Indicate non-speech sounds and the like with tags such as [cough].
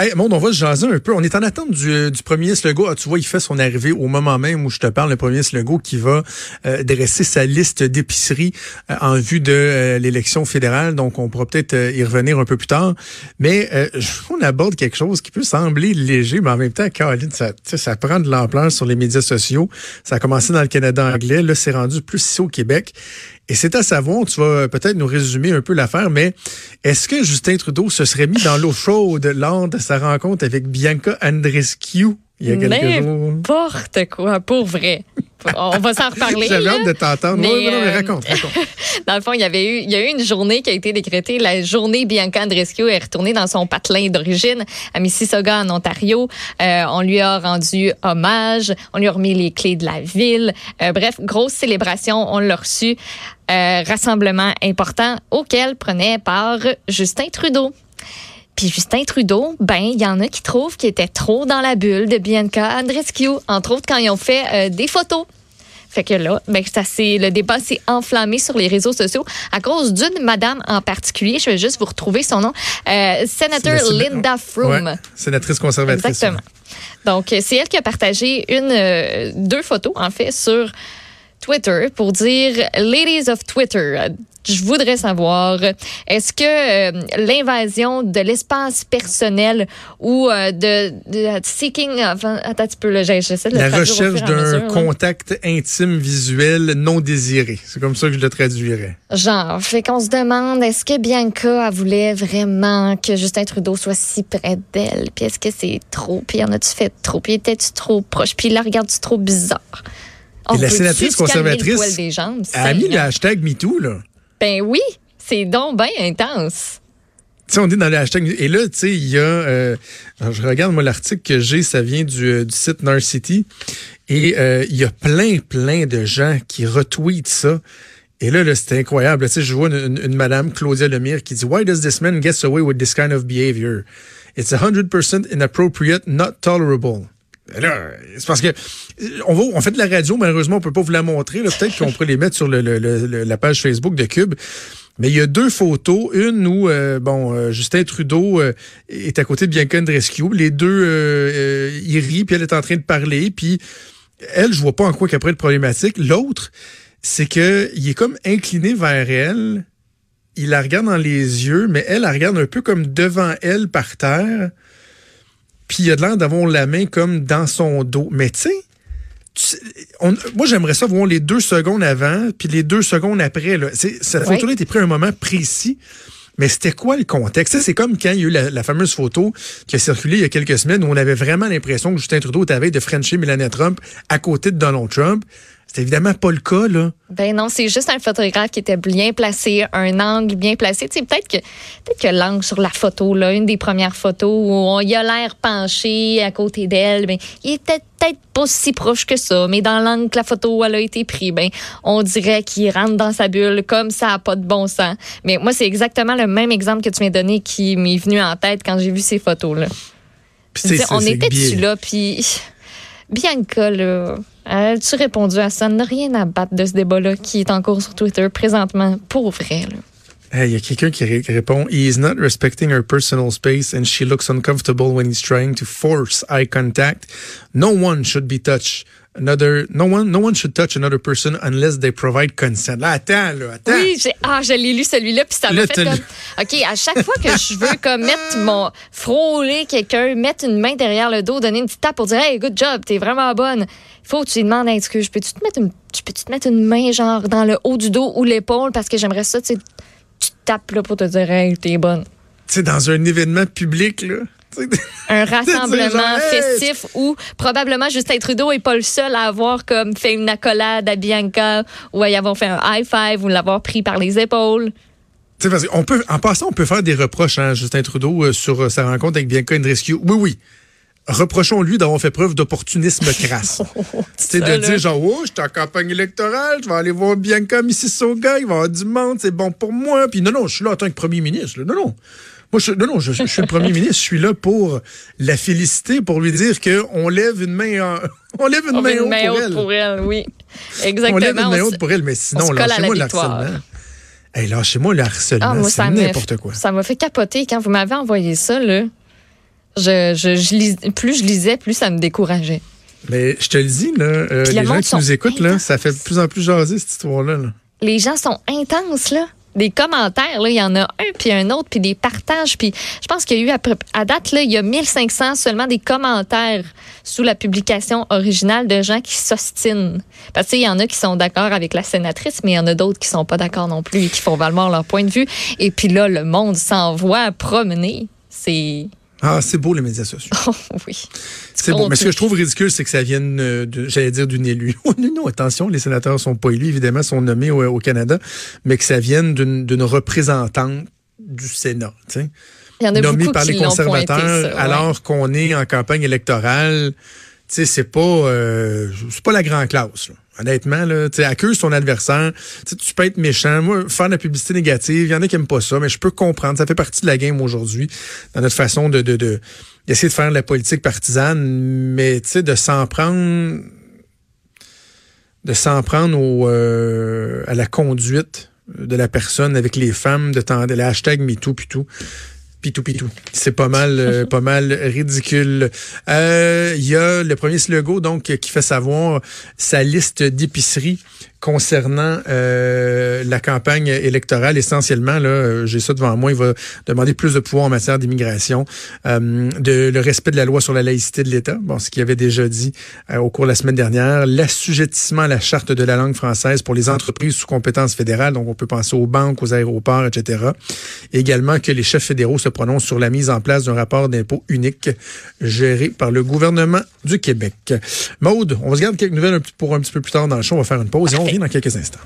Hey, monde, on va se jaser un peu. On est en attente du, euh, du premier Slego. Ah, tu vois, il fait son arrivée au moment même où je te parle, le premier Slego qui va euh, dresser sa liste d'épiceries euh, en vue de l'élection fédérale. Donc, on pourra peut-être y revenir un peu plus tard. Mais on aborde quelque chose qui peut sembler léger, mais en même temps, Caroline, ça, ça prend de l'ampleur sur les médias sociaux. Ça a commencé dans le Canada anglais. Là, c'est rendu plus ici au Québec. Et c'est à savoir, tu vas peut-être nous résumer un peu l'affaire, mais est-ce que Justin Trudeau se serait mis dans l'eau chaude lors de sa rencontre avec Bianca Andrescu il y a quelques jours? N'importe quoi, pour vrai. On va s'en reparler. [laughs] J'avais hâte de t'entendre. Mais, non, non, mais raconte, euh, raconte. [laughs] dans le fond, il y avait eu, il y a eu une journée qui a été décrétée. La journée Bianca Andrescu est retournée dans son patelin d'origine à Mississauga, en Ontario. Euh, on lui a rendu hommage. On lui a remis les clés de la ville. Euh, bref, grosse célébration. On l'a reçu. Euh, rassemblement important auquel prenait part Justin Trudeau. Puis Justin Trudeau, ben il y en a qui trouvent qu'il était trop dans la bulle de Bianca Andreescu, entre autres quand ils ont fait euh, des photos. Fait que là, ben ça le débat s'est enflammé sur les réseaux sociaux à cause d'une madame en particulier. Je vais juste vous retrouver son nom, euh, sénateur Linda Froome, sénatrice conservatrice. Exactement. Donc c'est elle qui a partagé une euh, deux photos en fait sur Twitter pour dire Ladies of Twitter. Je voudrais savoir, est-ce que euh, l'invasion de l'espace personnel ou euh, de, de, seeking, enfin, attends un petit peu, là, j'essaie de La recherche d'un contact intime visuel non désiré. C'est comme ça que je le traduirais. Genre, fait qu'on se demande, est-ce que Bianca elle voulait vraiment que Justin Trudeau soit si près d'elle? Puis est-ce que c'est trop? Puis en as-tu fait trop? Puis était-tu trop proche? Puis la regarde-tu trop bizarre? Et la sénatrice conservatrice a mis le hashtag MeToo, là. Ben oui, c'est donc bien intense. Tu sais, on dit dans le hashtag. Et là, tu sais, il y a. Euh, je regarde, moi, l'article que j'ai, ça vient du, euh, du site City Et euh, il y a plein, plein de gens qui retweetent ça. Et là, là c'était incroyable. Tu sais, je vois une, une, madame, Claudia Lemire, qui dit Why does this man get away with this kind of behavior? It's 100% inappropriate, not tolerable. C'est parce que on, fait de la radio, malheureusement, on peut pas vous la montrer. Peut-être qu'on pourrait les mettre sur la page Facebook de Cube. Mais il y a deux photos. Une où, euh, bon, euh, Justin Trudeau euh, est à côté de Bianca Andreescu. Les deux, ils rient, puis elle est en train de parler. Puis elle, je vois pas en quoi qu'après le problématique. L'autre, c'est que il est comme incliné vers elle. Il la regarde dans les yeux, mais elle, elle regarde un peu comme devant elle par terre. Puis il a l'air d'avoir la main comme dans son dos. Mais tu sais, moi, j'aimerais ça voir les deux secondes avant, puis les deux secondes après. Là. Cette photo-là était prise à un moment précis. Mais c'était quoi le contexte? C'est comme quand il y a eu la, fameuse photo qui a circulé il y a quelques semaines où on avait vraiment l'impression que Justin Trudeau était de Frencher Melania Trump à côté de Donald Trump. C'est évidemment pas le cas, là. Ben non, c'est juste un photographe qui était bien placé, un angle bien placé. Tu sais, peut-être que, peut-être que l'angle sur la photo, là, une des premières photos où on, il a l'air penché à côté d'elle, ben, il était peut-être pas si proche que ça, mais dans l'angle que la photo elle a été prise, ben, on dirait qu'il rentre dans sa bulle comme ça a pas de bon sens. Mais moi, c'est exactement le même exemple que tu m'as donné qui m'est venu en tête quand j'ai vu ces photos-là. on était-tu là, puis Bianca, là, as-tu répondu à ça? N'a rien à battre de ce débat-là qui est en cours sur Twitter présentement, pour vrai. Il y a quelqu'un qui, répond He is not respecting her personal space and she looks uncomfortable when he's trying to force eye contact. No one should be touched. Another, no one, no one should touch another person unless they provide consent. Là, attends, là, attends. Oui, ah, je l'ai lu celui-là, puis ça m'a fait comme, [laughs] OK, à chaque fois que je veux comme mettre mon, frôler quelqu'un, mettre une main derrière le dos, donner une petite tape pour dire, hey, good job, t'es vraiment bonne. Faut que tu lui demandes, excuse, peux-tu te mettre une, peux-tu te mettre une main, genre, dans le haut du dos ou l'épaule, parce que j'aimerais ça, tu tu tapes, là, pour te dire, hey, t'es bonne. Tu sais, dans un événement public, là un [laughs] rassemblement festif où probablement Justin Trudeau est pas le seul à avoir comme fait une accolade à Bianca ou à y avoir fait un high five ou l'avoir pris par les épaules. on peut, en passant, on peut faire des reproches à Justin Trudeau euh, sur euh, sa rencontre avec Bianca Andreescu. Oui, oui. Reprochons-lui d'avoir fait preuve d'opportunisme crasse. [laughs] C'est de dire genre, oh, je suis en campagne électorale, je vais aller voir Bianca Mississauga, il va y avoir du monde, c'est bon pour moi. Puis non, non, je suis là en tant que premier ministre. Non, non. Moi, je, non, non, je, suis le premier ministre. Je suis là pour la féliciter, pour lui dire qu'on lève une main, on lève une main, haute, pour, elle. pour elle. Oui, exactement. On lève une main haute pour elle, mais sinon, lâchez-moi le harcèlement. Hey, lâchez-moi le harcèlement, ah, c'est n'importe quoi. Ça m'a fait capoter quand vous m'avez envoyé ça, là. Je, je, je lis, plus je lisais, plus ça me décourageait. Mais je te le dis, là, euh, les gens qui nous écoutent, là, ça fait de plus en plus jaser cette histoire-là. là. Les gens sont intenses, là. Des commentaires, là, il y en a un puis un autre, puis des partages. Puis je pense qu'il y a eu, à, à date, là, il y a 1500 seulement des commentaires sous la publication originale de gens qui s'ostinent. Parce que tu sais, il y en a qui sont d'accord avec la sénatrice, mais il y en a d'autres qui sont pas d'accord non plus et qui font valoir leur point de vue. Et puis là, le monde s'envoie promener. C'est... Ah, c'est beau les médias sociaux. [laughs] Oh, oui. C'est beau. Mais ce que je trouve ridicule, c'est que ça vienne, euh, de- j'allais dire, d'une élue. [laughs] Oh, non, non, attention, les sénateurs sont pas élus, évidemment, sont nommés au, au Canada, mais que ça vienne d'une représentante du Sénat, tu sais, Il y en a nommée beaucoup par qui les pointé, conservateurs, ça, ouais. alors qu'on est en campagne électorale. Tu sais, c'est pas, euh, pas la grande classe. Honnêtement, là, tu accuse ton adversaire. Tu peux être méchant. Moi, faire de la publicité négative, il y en a qui aiment pas ça, mais je peux comprendre. Ça fait partie de la game aujourd'hui, dans notre façon de, de, de d'essayer de faire de la politique partisane, mais tu sais, de s'en prendre, de s'en prendre au, euh, à la conduite de la personne avec les femmes, de de le hashtag MeToo, puis tout. Pitou pitou. C'est pas mal, euh, [laughs] pas mal ridicule. Euh, Il y a le premier slogan donc qui fait savoir sa liste d'épiceries concernant euh, la campagne électorale. Essentiellement, là, euh, j'ai ça devant moi. Il va demander plus de pouvoir en matière d'immigration, euh, de le respect de la loi sur la laïcité de l'État. Bon, ce qu'il avait déjà dit euh, au cours de la semaine dernière, l'assujettissement à la charte de la langue française pour les entreprises sous compétence fédérale. Donc, on peut penser aux banques, aux aéroports, etc. Également que les chefs fédéraux se prononcent sur la mise en place d'un rapport d'impôt unique géré par le gouvernement du Québec. Maude, on va se garder quelques nouvelles pour un petit peu plus tard dans le show. On va faire une pause revient dans quelques instants.